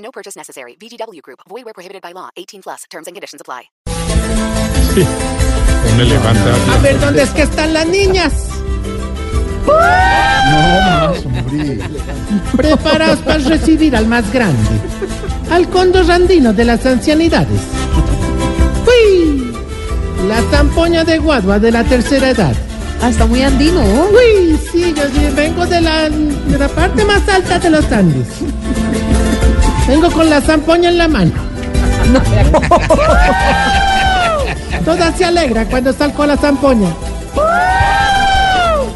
No purchase necessary. VGW Group. Void where prohibited by law. 18 plus. Terms and conditions apply. Un elefante. A ver, ¿dónde es que están las niñas? Preparados para recibir al más grande, al cóndor andino de las ancianidades. ¡Uy! La zampoña de guadua de la tercera edad. Ah, está muy andino. ¡Uy! Sí, yo sí, vengo de la, de la parte más alta de los Andes. Vengo con la zampoña en la mano. Toda se alegra cuando salgo la zampoña.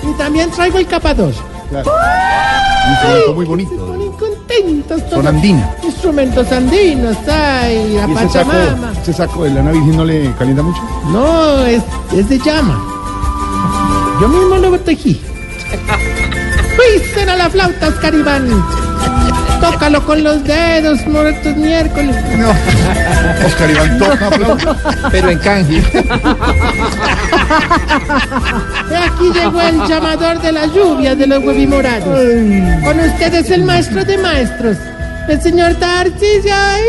Y también traigo el capador. Un instrumento muy bonito. Ponen contentos Son todos. andinas. Instrumentos andinos, ay, la ¿Y ese saco, Pachamama. ese saco de lana virgen no le calienta mucho? No, es, es de llama. Yo mismo lo tejí. ¡Uy, será la flauta, Oscar Iván! Tócalo con los dedos, muertos miércoles. No. Oscar Iván toca flauta. pero en canje. He Aquí llegó el llamador de la lluvia de los huevimorados. Con ustedes el maestro de maestros, el señor Tarcisio. ¡Ay!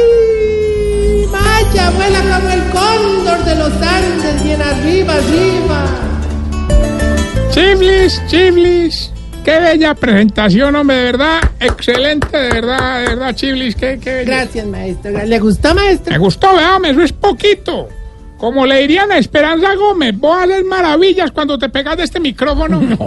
Vaya, vuela como el cóndor de los Andes, bien arriba, arriba. Chiflis, chiflis. Qué bella presentación, hombre, de verdad. Excelente, de verdad, de verdad, chiflis. Qué, qué bella. Gracias, maestro. ¿Le gustó, Me maestro? gustó, veame, eso es poquito. Como le dirían a Esperanza Gómez, vos haces maravillas cuando te pegas de este micrófono.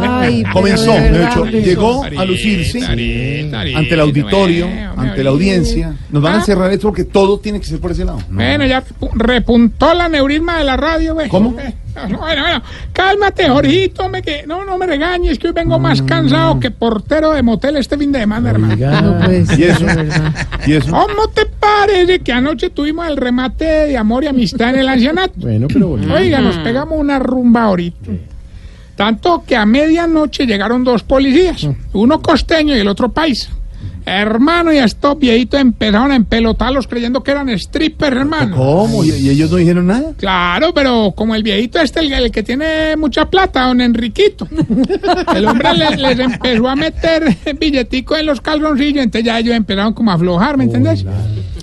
Ay, Comenzó, de verdad. hecho, llegó a lucirse ante el auditorio, ante la audiencia. Nos van a Ah. cerrar esto porque todo tiene que ser por ese lado. No. Bueno, ya pu- repuntó la neurisma de la radio, ve. ¿Cómo? Eh, Bueno, bueno, cálmate, Jorgito, hombre, que no, no me regañes, que hoy vengo más cansado que portero de motel este fin de semana, hermano. No puede ¿Y eso? ¿Y eso? ¿Cómo te parece que anoche tuvimos el remate de amor y amistad en el ancianato? Bueno, pero bueno. Oiga, nos pegamos una rumba ahorita. Tanto que a medianoche llegaron dos policías, uno costeño y el otro paisa. Hermano, y estos viejitos empezaron a empelotarlos creyendo que eran strippers, hermano. ¿Cómo? ¿Y, y ellos no dijeron nada? Claro, pero como el viejito este, el, el que tiene mucha plata, don Enriquito. El hombre le- les empezó a meter billetico en los calzoncillos, entonces ya ellos empezaron como a aflojar, ¿me entendés?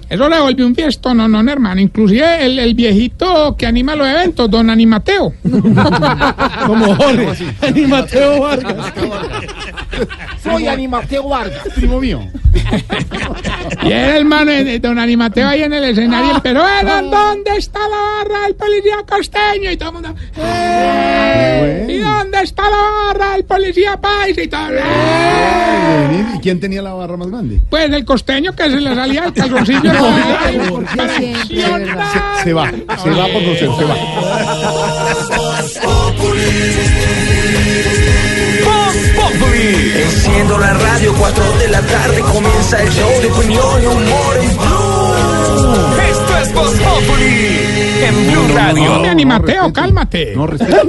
Eso le volvió un fiesto, no, no, hermano. Inclusive el, el viejito que anima los eventos, don Animateo. Como Jorge. Ni Mateo Vargas. Soy Animateo Vargas. Primo mío. Y era el hermano de don Animateo ahí en el escenario, pero ¿dónde está la barra del policía costeño? Y todo el mundo, ¡eh! ¿Y dónde está la barra del policía paisa? Y todo, ¡eh! ¿Y quién tenía la barra más grande? Pues el costeño que se le salía el calzoncillo. Se, va, se va por grosero, se va. Enciendo la radio, 4 de la tarde comienza el show de opinión y humor en es Voz Populi en Blue Radio. Hombre, Animateo, cálmate. No, respeto.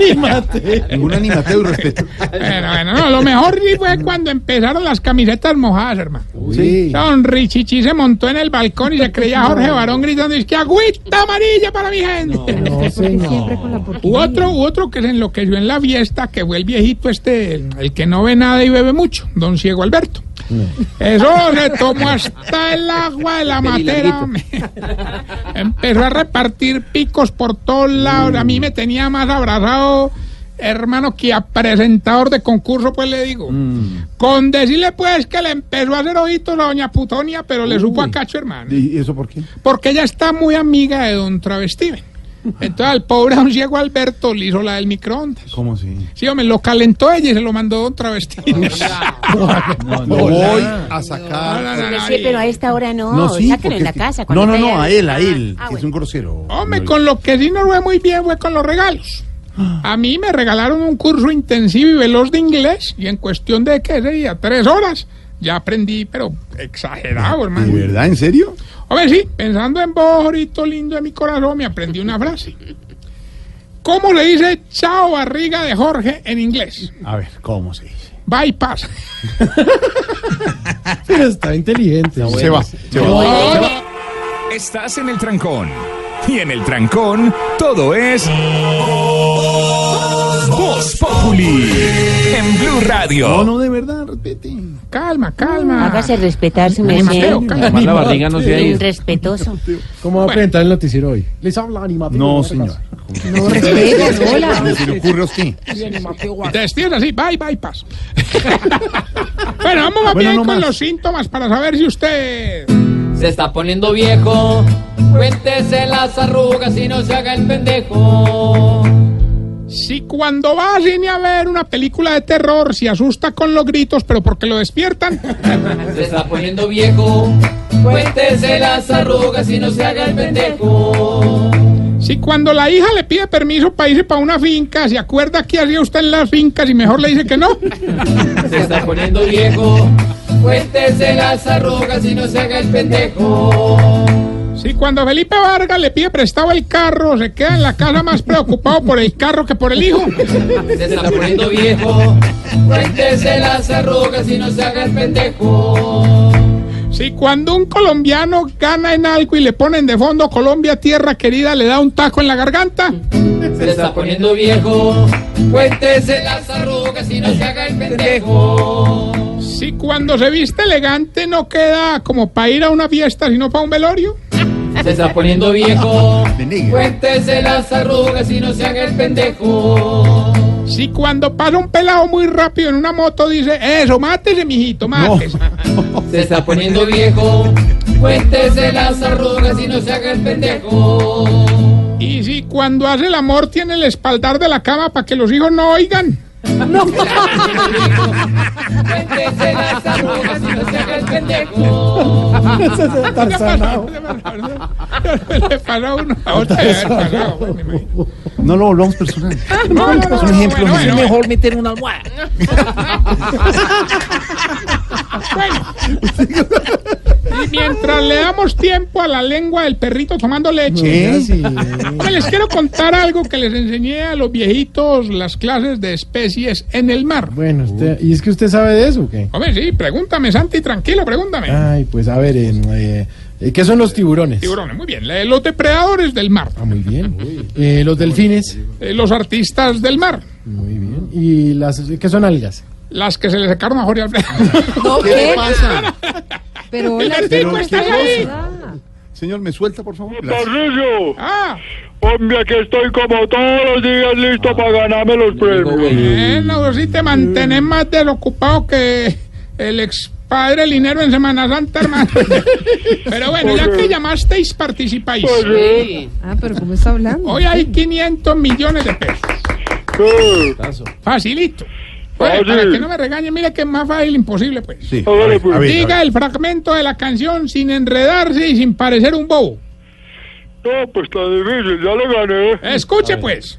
Ningún animateo y respeto. Bueno, bueno, no, lo mejor sí fue cuando empezaron las camisetas mojadas, hermano. Sí. Don Richichi se montó en el balcón y se creía Jorge Barón gritando, es que agüita amarilla para mi gente. No, señor. La Hubo porquería. otro, hubo otro que se enloqueció en la fiesta, que fue el viejito este, el, el que no ve nada y bebe mucho, don Ciego Alberto. Eso se tomó hasta el agua de la matera. Empezó a repartir picos por todos lados. A mí me tenía más abrazado, hermano, que a presentador de concurso, pues le digo. Con decirle, pues, que le empezó a hacer ojitos a doña Putonia, pero le supo a cacho, hermano. ¿Y eso por qué? Porque ella está muy amiga de don Travestiven. Entonces al pobre don Ciego Alberto le hizo la del microondas. ¿Cómo así? Sí, hombre, lo calentó ella y se lo mandó don Travestiven. No voy a sacar. Pero sí, pero a esta hora no, No, sí, sáquenlo en la casa. No, cuando no, no, a él, a él, Ah, que es bueno. un grosero. Hombre, No, con lo que sí nos fue muy bien fue con los regalos. A mí me regalaron un curso intensivo y veloz de inglés y en cuestión de, ¿qué sería? Tres horas. ya aprendí, pero exagerado, hermano. ¿De verdad? ¿En serio? Hombre, sí, pensando en vos, Jorito lindo de mi corazón, me aprendí una frase. ¿Cómo le dice chao barriga de Jorge en inglés? A ver, ¿cómo se dice? Bypass. Está inteligente. Se va. Se va. Estás en el trancón. Y en el trancón, todo es. Voz Populi. En Blue Radio. No, no, de verdad, respete. Calma, calma. Hágase respetar su calma. la barriga no se. ¿Cómo va a presentar el noticiero hoy? Les habla animateo. No, señor. No, respeto, hola. ¿Cómo se le ocurre a usted? Y te así, bye, bypass. bueno, vamos Bueno, bien no con los síntomas para saber si usted... Se está poniendo viejo. Cuéntese las arrugas y no se haga el pendejo. Si cuando va a cine a ver una película de terror se asusta con los gritos, pero porque lo despiertan. Se está poniendo viejo. Cuéntese las arrugas y no se haga el pendejo. Si cuando la hija le pide permiso para irse para una finca, se acuerda qué hacía usted en las fincas y mejor le dice que no. Se está poniendo viejo. Cuéntese las arrugas y no se haga el pendejo. Si cuando Felipe Vargas le pide prestado el carro, se queda en la casa más preocupado por el carro que por el hijo. Se está poniendo viejo. Cuéntese las arrugas y no se haga el pendejo. Si cuando un colombiano gana en algo y le ponen de fondo Colombia, tierra querida, le da un taco en la garganta. Se está poniendo viejo. Cuéntese las arrugas y no se haga el pendejo. Si cuando se viste elegante no queda como para ir a una fiesta, sino para un velorio. Se está poniendo viejo. Cuéntese las arrugas y no se haga el pendejo. Si cuando pasa un pelado muy rápido en una moto dice, eso, mátese, mijito, mátese. Se está poniendo viejo. Cuéntese las arrugas y no se haga el pendejo. Y si cuando hace el amor tiene el espaldar de la cama para que los hijos no oigan. No. Cuéntese las arrugas y no se haga el pendejo. Ese es el tarzanao. Le para uno a otro. No lo volvamos personal. No, no, no. Es un ejemplo. Es mejor meter una almohada. Bueno mientras le damos tiempo a la lengua del perrito tomando leche. Hombre, les quiero contar algo que les enseñé a los viejitos las clases de especies en el mar. Bueno, usted, ¿y es que usted sabe de eso o qué? Hombre, sí, pregúntame, Santi, tranquilo, pregúntame. Ay, pues a ver, en, eh, eh, ¿qué son los tiburones? Tiburones, muy bien. Eh, Los depredadores del mar, Ah, muy bien. Eh, los delfines. Eh, los artistas del mar, Muy bien. ¿Y las qué son algas? las que se le secaron a Jorge Alfredo. ¿Qué le ¿qué? pasa? Pero. Albertico, ¿qué ¿estás ahí? Señor, ¿me suelta, por favor? Tarrillo, Ah, hombre, aquí estoy como todos los días listo para ganarme los premios. bueno, si te mantienes más desocupado que el ex padre Linero en Semana Santa, hermano. Pero bueno, ya que llamasteis, participáis. Sí, Ah, pero ¿cómo está hablando? Hoy hay 500 millones de pesos. sí. Facilito. Oye, para que no me regañen, mire que es más fácil imposible, pues. Sí. Hágale, pues. A ver, a Diga ver. el fragmento de la canción sin enredarse y sin parecer un bobo. No, pues está difícil, ya le gané. Escuche, pues.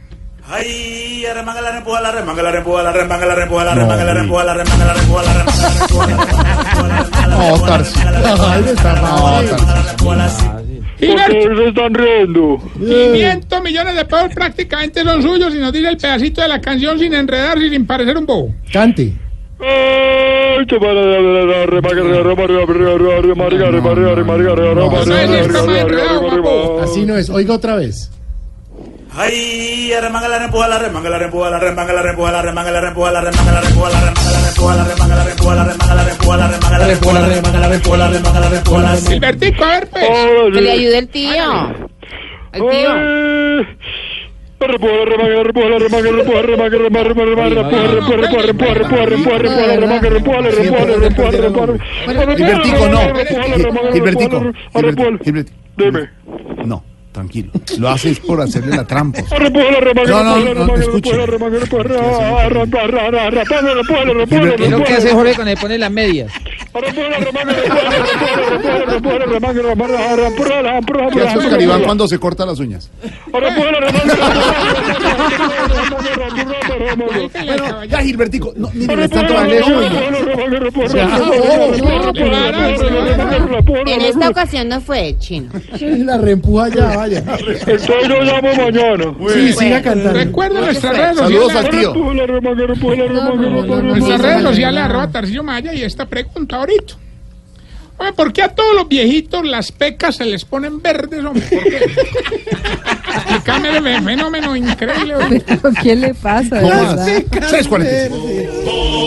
Ay, arremanga la rempuja, la remanga la rempuja, la remanga la rempuja, la remanga la rempuja, la remanga la rempuja, la remanga la rempuja, la remanga la rempuja, la remanga la No, rempuja, la Tarsi. remanga la rempuja, Ay, está la fácil. remanga la rempuja, la remanga ¿Por Gilberto, qué se están riendo? 500 millones de pesos prácticamente son suyos y nos dice el pedacito de la canción sin enredarse y sin parecer un bobo. Cante. Ay, que para remanga, remanga, remanga, remanga, remanga, remanga, remanga, remanga, Eso es esto, más enredado, guapo. remanga. Así no es. Oiga otra vez. Ay, arremanga la rempuja, la remanga la rempuja, la remanga la rempuja, la remanga la rempuja, la remanga la rempuja, la remanga la rempuja, la remanga la rempuja, la remanga la rempuja, la remanga la rempuja, la remanga la rempuja, la remanga la rempuja, la Gilbertico, a ver, pues. Ahora Que le sí. ayude el tío. El tío. Ay, Repuja, remanga, repuja, la remanga, repuja, remanga, remanga, remanga, ¿Por se están riendo? 500 millones de pesos prácticamente son suyos y nos dice el pedacito de la canción sin enredarse y sin parecer un bobo. Cante. Así no es, oiga otra vez repuja, la remanga, Gilbertico, repuja, la repuja. Gilbertico. Dime. No. tranquilo. Lo haces por hacerle la trampa. Repuela, remanga, No, no, repuela, no, remanga, escuche. repuela, remanga, repuela, ra, ra, ra, ra, ra, repuela, repuela, repuela, Es lo que repuela. hace Jorge cuando le pone las medias. Repuela, remanga, repuela, repuela, repuela, repuela, remanga, remanga, ra, ra, ra, ra, ra, ¿Qué ra, hace ra, Oscar Iván ra. cuando se corta las uñas? Repuela, remanga, Bueno, ya Gilbertico, no, mire, me están repuela, tomando repuela, remanga, repuela, Ya, repuela, oh, repuela, no, repuela, claro, repuela, repuela, En esta ocasión no fue chino. La reempuja ya, vaya. Entonces lo llamo mañana. Sí, siga cantando. Recuerden nuestras redes Saludos al tío. Nuestras redes sociales, arroba Tarcillo Maya, y esta pregunta ahorita. Oye, ¿por qué a todos los viejitos las pecas se les ponen verdes, hombre? ¿Por qué? Explícame el fenómeno increíble. hombre. ¿Pero ¿Qué le pasa? de ¿Cómo verdad? así? 6.45.